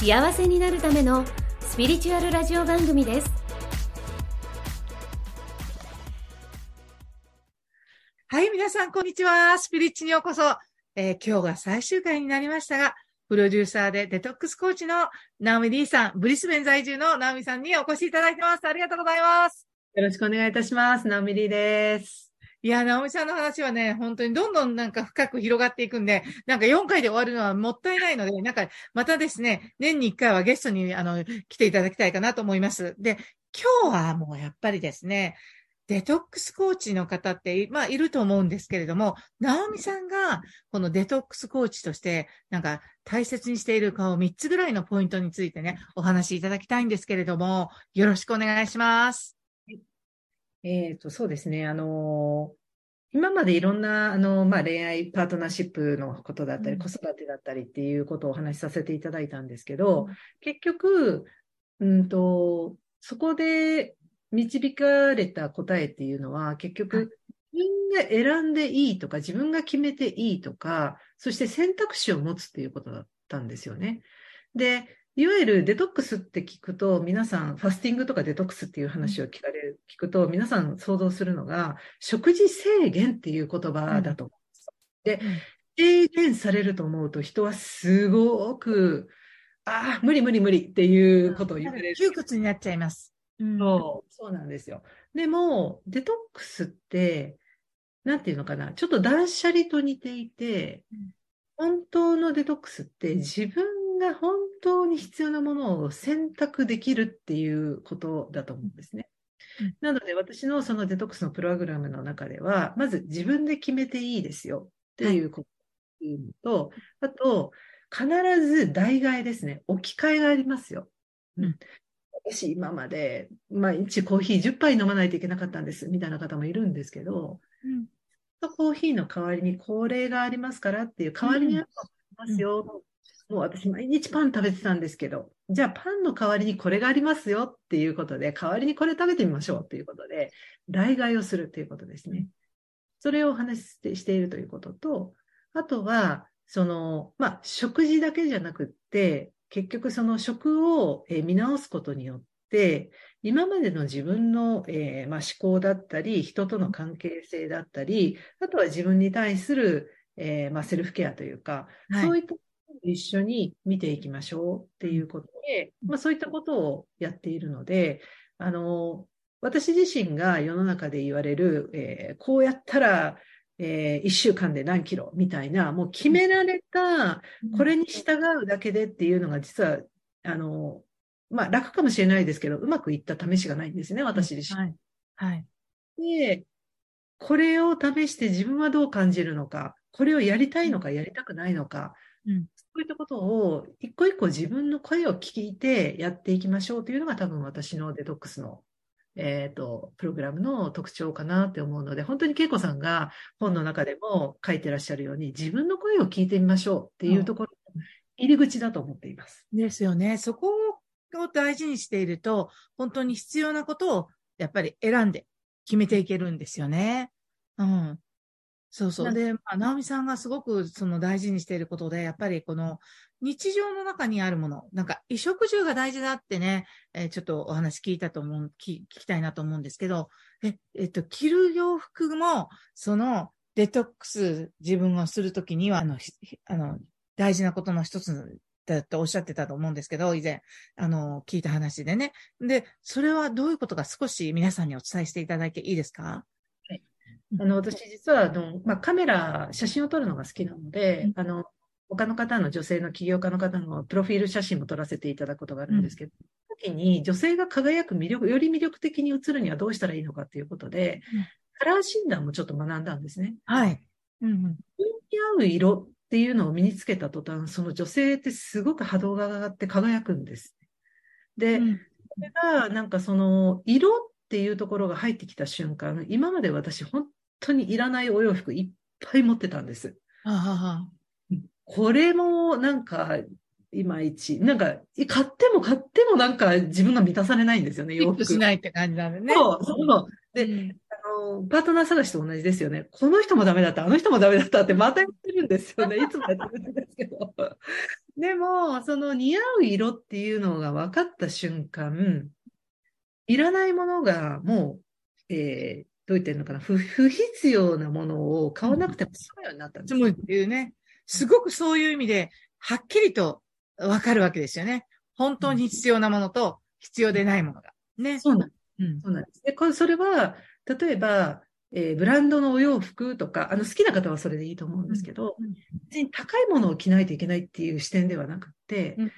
幸せになるためのスピリチュアルラジオ番組ですはい、皆さん、こんにちは。スピリッチにようこそ。えー今日が最終回になりましたが、プロデューサーでデトックスコーチのナオミ D さん、ブリスベン在住のナオミさんにお越しいただいてます。ありがとうございます。よろしくお願いいたします。ナオミリーです。いや、ナオミさんの話はね、本当にどんどんなんか深く広がっていくんで、なんか4回で終わるのはもったいないので、なんかまたですね、年に1回はゲストにあの来ていただきたいかなと思います。で、今日はもうやっぱりですね、デトックスコーチの方って、まあ、いると思うんですけれども、ナオミさんが、このデトックスコーチとして、なんか、大切にしている顔3つぐらいのポイントについてね、お話しいただきたいんですけれども、よろしくお願いします。えっ、と、そうですね。あの今までいろんな、あのまあ、恋愛パートナーシップのことだったり、うん。子育てだったりっていうことをお話しさせていただいたんですけど、結局、うんと、そこで導かれた答えっていうのは、結局、自分が選んでいいとか、自分が決めていいとか、そして選択肢を持つっていうことだったんですよね。で、いわゆるデトックスって聞くと、皆さん、ファスティングとかデトックスっていう話を聞かれる、聞くと、皆さん想像するのが、食事制限っていう言葉だと思うんです。で、制限されると思うと、人はすごく、ああ、無理無理無理っていうことを言われる。窮屈になっちゃいます。うんそう、そうなんですよ。でも、デトックスって、なんていうのかな、ちょっと断捨離と似ていてうん、本当のデトックスって自分が本当に必要なものを選択できるっていうことだと思うんですねうん。なので、私のそのデトックスのプログラムの中では、まず自分で決めていいですよっていうことっていうのと、あと、必ず代替えですね。置き換えがありますよ。うん私、今まで毎日コーヒー10杯飲まないといけなかったんです、みたいな方もいるんですけど、うんコーヒーの代わりにこれがありますからっていう、代わりにありますよ。もう私、毎日パン食べてたんですけど、じゃあパンの代わりにこれがありますよっていうことで、代わりにこれ食べてみましょうっていうことで、代替をするということですね。それをお話ししているということと、あとは、その、まあ、食事だけじゃなくって、結局その食をえー見直すことによって、今までの自分の、えーまあ、思考だったり、人との関係性だったり、あとは自分に対する、えーまあ、セルフケアというか、はいそういった一緒に見ていきましょうっていうことで、まあ、そういったことをやっているので、あの、私自身が世の中で言われる、えーこうやったら、え1週間で何キロみたいな、もう決められた、これに従うだけでっていうのが実は、あの、まあ楽かもしれないですけど、うまくいった試しがないんですね、私自身。はい。はい。で、これを試して自分はどう感じるのか、これをやりたいのかやりたくないのか、うんそこういったことを一個一個自分の声を聞いてやっていきましょうというのが多分私のデトックスの、えっと、プログラムの特徴かなって思うので、本当に恵子さんが本の中でも書いてらっしゃるように、自分の声を聞いてみましょうっていうところ、入り口だと思っています。ですよね。そこを大事にしていると、本当に必要なことをやっぱり選んで決めていけるんですよね。うん。そうそう。で、まあ、直美さんがすごくその大事にしていることで、やっぱりこの日常の中にあるもの、なんか衣食住が大事だってね、えーちょっとお話聞いたと思う、聞きたいなと思うんですけど、え、えっと、着る洋服も、そのデトックス自分をするときには、あの、あの、大事なことの一つだとおっしゃってたと思うんですけど、以前、あの、聞いた話でね。で、それはどういうことか少し皆さんにお伝えしていただいていいですか？あの、私実は、あの、まあ、カメラ、写真を撮るのが好きなので、あの、他の方の女性の起業家の方のプロフィール写真も撮らせていただくことがあるんですけど、時に女性が輝く魅力、より魅力的に映るにはどうしたらいいのかということで、うんカラー診断もちょっと学んだんですね。はい。うんうん。に合う色っていうのを身につけた途端、その女性ってすごく波動が上がって輝くんです。で、うんそれが、なんかその、色っていうところが入ってきた瞬間、今まで私、本当にいらないお洋服いっぱい持ってたんです。これも、なんか、いまいち、なんか、買っても買ってもなんか自分が満たされないんですよね、洋服。しないって感じなんでね。そう、そう。で、うんあの、パートナー探しと同じですよね。この人もダメだった、あの人もダメだったってまた言ってるんですよね。いつもやってるんですけど。でも、その似合う色っていうのが分かった瞬間、いらないものがもう、えー、どう言ってるのかな？不、不必要なものを買わなくても済むようになったんですよ。っていうね。すごくそういう意味で、はっきりとわかるわけですよね。本当に必要なものと必要でないものが。ね。そうなんうん。そうなんです。で、これ、それは、例えば、えーブランドのお洋服とか、あの、好きな方はそれでいいと思うんですけど、うん別に高いものを着ないといけないっていう視点ではなくて、うん。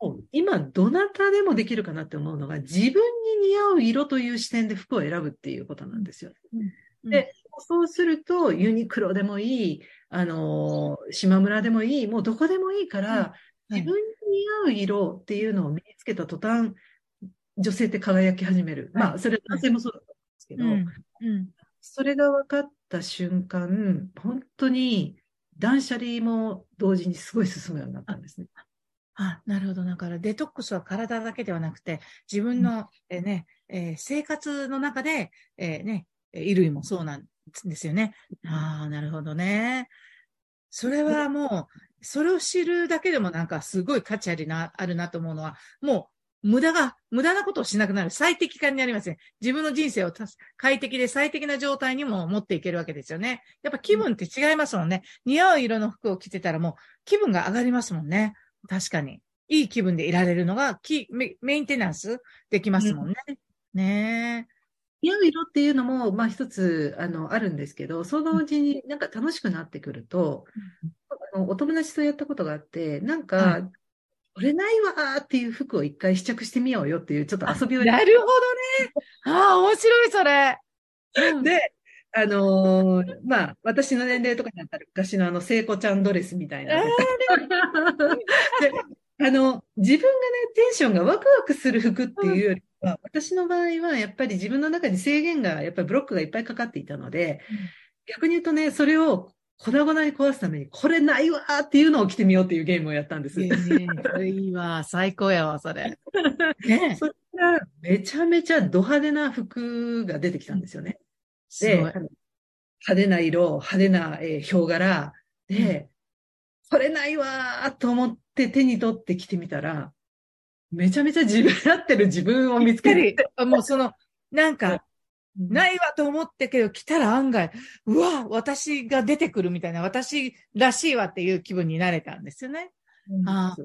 もう今、どなたでもできるかなって思うのが、自分に似合う色という視点で服を選ぶっていうことなんですよ。うんで、そうすると、ユニクロでもいい、あのー、島村でもいい、もうどこでもいいから、はい。自分に似合う色っていうのを身につけた途端、女性って輝き始める。はい。まあ、それは男性もそうだと思うんですけど。それが分かった瞬間、本当に断捨離も同時にすごい進むようになったんですね。あ、なるほど。だから、デトックスは体だけではなくて、自分の、えーね、えー生活の中で、えーね、衣類もそうなんですよね。ああ、なるほどね。それはもう、それを知るだけでもなんかすごい価値ありな、あるなと思うのは、もう、無駄が、無駄なことをしなくなる。最適化になりますね。自分の人生を快適で最適な状態にも持っていけるわけですよね。やっぱ気分って違いますもんね。似合う色の服を着てたらもう気分が上がりますもんね。確かに。いい気分でいられるのが、キメメンテナンスできますもんね。ね似合う色っていうのも、まあ一つ、あの、あるんですけど、そのうちになんか楽しくなってくると、あのお友達とやったことがあって、なんか、はいこれないわーっていう服を一回試着してみようよっていうちょっと遊びをえ。なるほどね。ああ、面白い、それ。うんで、あのーまあ、私の年齢とかだったら昔のあの、聖子ちゃんドレスみたいな。で、あの、自分がね、テンションがワクワクする服っていうよりは、私の場合はやっぱり自分の中に制限が、やっぱりブロックがいっぱいかかっていたので、逆に言うとね、それを粉々に壊すために、これないわーっていうのを着てみようっていうゲームをやったんです。いいねそれいいわ。最高やわ、それ。ねそしたら、めちゃめちゃド派手な服が出てきたんですよね。すで、派手な色、派手な、えーヒョウ柄で、これないわーと思って手に取って着てみたら、めちゃめちゃ自分合ってる自分を見つけぴったて、りもうその、なんか、なないわと思ったけど、来たら案外、うわ、私が出てくるみたいな、私らしいわっていう気分になれたんですよね。あ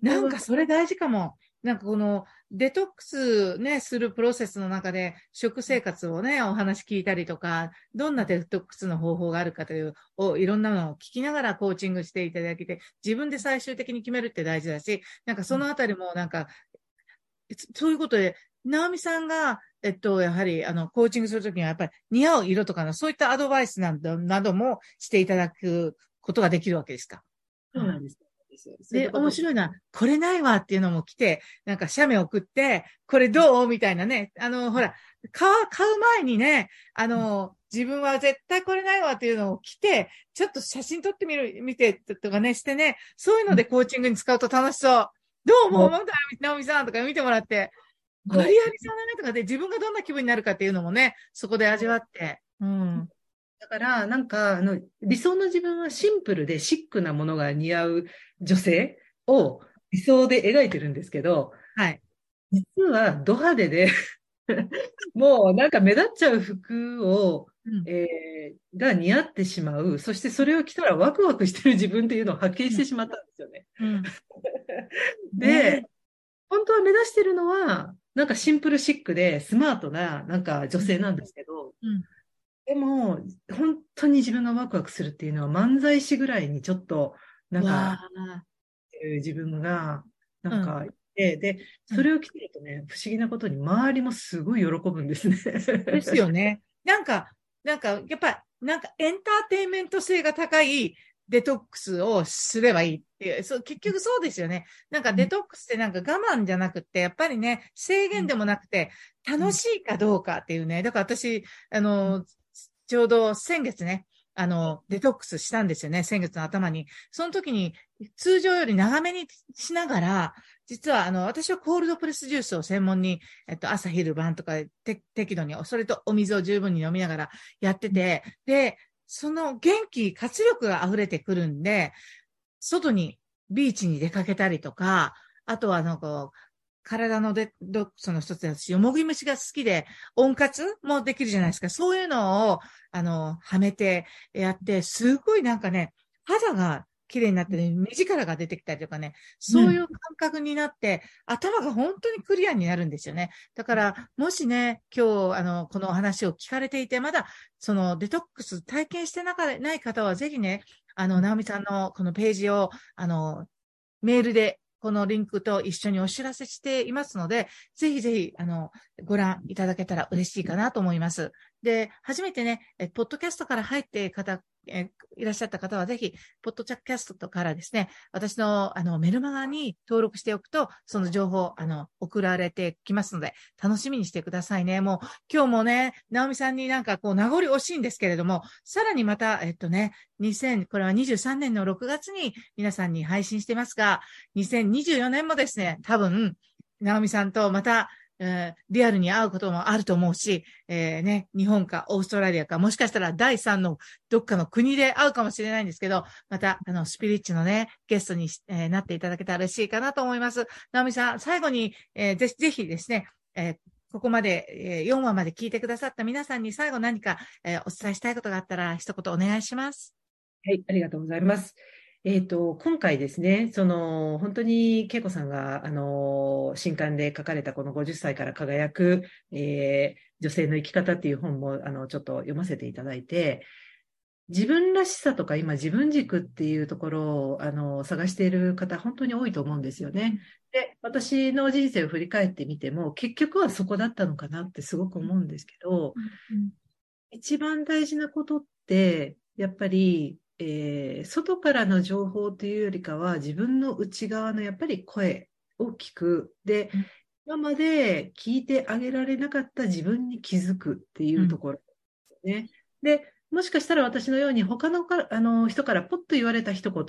なんかそれ大事かも。なんかこのデトックスね、するプロセスの中で食生活をね、お話聞いたりとか、どんなデトックスの方法があるかという、をいろんなのを聞きながらコーチングしていただけて、自分で最終的に決めるって大事だし、なんかそのあたりもなんか、そそういうことで、直美さんが、えっと、やはり、あの、コーチングするときには、やっぱり似合う色とかの、そういったアドバイスなどなどもしていただくことができるわけですか？そうなんです。で、面い。白いな。これないわっていうのも来て、なんか写メ送って、これどう？みたいなね。あの、ほら、買う、買う前にね、あの、自分は絶対これないわっていうのを来て、ちょっと写真撮ってみる、見てとかね、してね、そういうのでコーチングに使うと楽しそう。どうも、うん思うんだよ、直美さんとか見てもらって、うんガリアリさんだねとかで自分がどんな気分になるかっていうのもね、そこで味わって。うん。だから、なんか、あの、理想の自分はシンプルでシックなものが似合う女性を理想で描いてるんですけど、はい。実はド派手で、もうなんか目立っちゃう服を、うんえーが似合ってしまう。そしてそれを着たらワクワクしてる自分っていうのを発見してしまったんですよね。うん。で、ね本当は目指してるのは、なんかシンプルシックでスマートな、なんか女性なんですけど、うんでも、本当に自分がワクワクするっていうのは漫才師ぐらいにちょっと、なんわか、あ自分が、なんかいて、で、それを着てるとね、不思議なことに周りもすごい喜ぶんですね。ですよね。なんか、なんか、やっぱ、なんかエンターテインメント性が高いデトックスをすればいいっていう、そう、結局そうですよね。なんかデトックスってなんか我慢じゃなくて、やっぱりね、制限でもなくて、楽しいかどうかっていうね。だから私、あの、ちょうど先月ね、あの、デトックスしたんですよね、先月の頭に。その時に、通常より長めにしながら、実は、あの、私はコールドプレスジュースを専門に、えっと、朝、昼、晩とか、適度に、それとお水を十分に飲みながらやってて、で、その元気、活力が溢れてくるんで、外に、ビーチに出かけたりとか、あとはなんか、体のデックスの一つですし、よもぎ虫が好きで、温活もできるじゃないですか。そういうのを、あの、はめてやって、すごいなんかね、肌が綺麗になってね、目力が出てきたりとかね、そういう感覚になって、うん、頭が本当にクリアになるんですよね。だから、もしね、今日、あの、この話を聞かれていて、まだ、そのデトックス体験してなかない方は、ぜひね、あの、ナオミさんのこのページを、あの、メールでこのリンクと一緒にお知らせしていますので、ぜひぜひ、あの、ご覧いただけたら嬉しいかなと思います。で、初めてね、えポッドキャストから入って方、えいらっしゃった方はぜひ、ポッドチャッキャストからですね、私のあのメルマガに登録しておくと、その情報、あの、送られてきますので、楽しみにしてくださいね。もう、今日もね、直美さんになんかこう、名残惜しいんですけれども、さらにまた、えっとね、2000、これは23年の6月に皆さんに配信してますが、2024年もですね、多分、直美さんとまた、えー、リアルに会うこともあると思うし、えー、ね、日本かオーストラリアか、もしかしたら第三のどっかの国で会うかもしれないんですけど、また、あの、スピリッチのね、ゲストに、えー、なっていただけたら嬉しいかなと思います。ナオミさん、最後に、えー、ぜひ、ぜひですね、え、ここまで、え、4話まで聞いてくださった皆さんに最後何か、え、お伝えしたいことがあったら、一言お願いします。はい、ありがとうございます。えっ、と、今回ですね、その、本当に恵子さんが、あの、新刊で書かれたこの50歳から輝く、えー、女性の生き方っていう本も、あの、ちょっと読ませていただいて、自分らしさとか今自分軸っていうところを、あの、探している方、本当に多いと思うんですよね。で、私の人生を振り返ってみても、結局はそこだったのかなってすごく思うんですけど、うんうん、一番大事なことって、やっぱりえー、外からの情報というよりかは、自分の内側のやっぱり声を聞く。で、今まで聞いてあげられなかった自分に気づくっていうところね。うん、で、もしかしたら私のように他のかあの人からポッと言われた一言、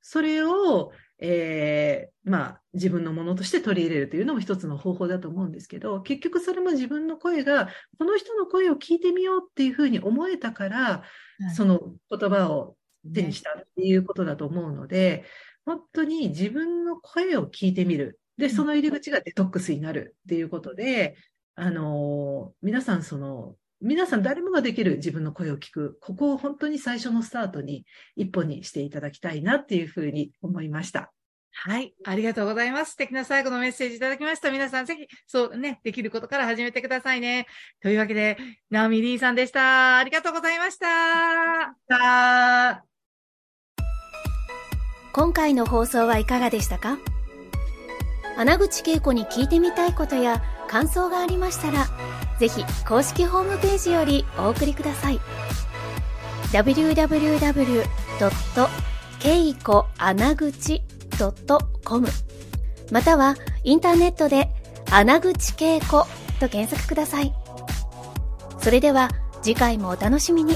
それを、えー、まあ、自分のものとして取り入れるというのも一つの方法だと思うんですけど、結局それも自分の声が、この人の声を聞いてみようっていうふうに思えたから、その言葉を手にしたっていうことだと思うので、本当に自分の声を聞いてみる。で、その入り口がデトックスになるっていうことで、あの、皆さんその、皆さん誰もができる自分の声を聞く。ここを本当に最初のスタートに一歩にしていただきたいなっていうふうに思いました。はい。ありがとうございます。素敵な最後のメッセージいただきました。皆さんぜひ、そうね、できることから始めてくださいね。というわけで、ナオミリーさんでした。ありがとうございました。今回の放送はいかがでしたか？穴口恵子に聞いてみたいことや感想がありましたら、ぜひ公式ホームページよりお送りください。www. ケイコ穴口 .com またはインターネットで穴口恵子と検索ください。それでは次回もお楽しみに。